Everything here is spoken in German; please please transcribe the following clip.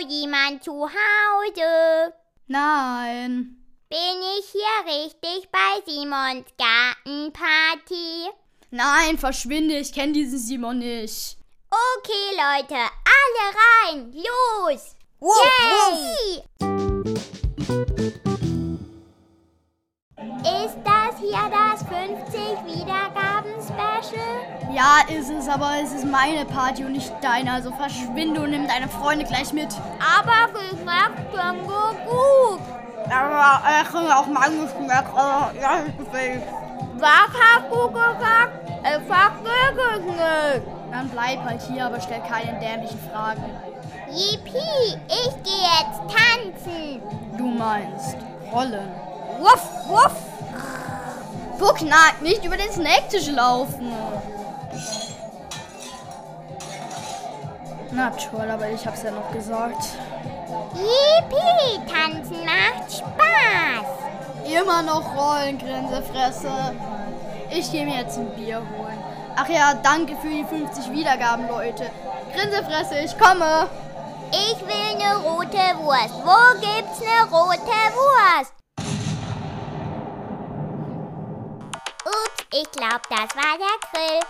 jemand zu Hause? Nein. Bin ich hier richtig bei Simons Gartenparty? Nein, verschwinde, ich kenne diesen Simon nicht. Okay, Leute, alle rein, los! Wow, Yay! Ist das hier das 50 Wiedergaben-Special? Ja, ist es, aber es ist meine Party und nicht deine, also verschwinde und nimm deine Freunde gleich mit. Aber geschmeckt schon so gut. Aber ich finde auch mein Geschmack, ja, gefällt. Was hast du gesagt? Ich es nicht. Dann bleib halt hier, aber stell keine dämlichen Fragen. Yippie, ich gehe jetzt tanzen. Du meinst rollen. Wuff, wuff. Pucknack, nicht über den Snacktisch laufen. Na toll, aber ich hab's ja noch gesagt. Yippie, tanzen macht Spaß. Immer noch rollen, Grinsefresse. Ich gehe mir jetzt ein Bier holen. Ach ja, danke für die 50 Wiedergaben, Leute. Grinsefresse, ich komme. Ich will eine rote Wurst. Wo gibt's eine rote Wurst? Ich glaube, das war der Grill.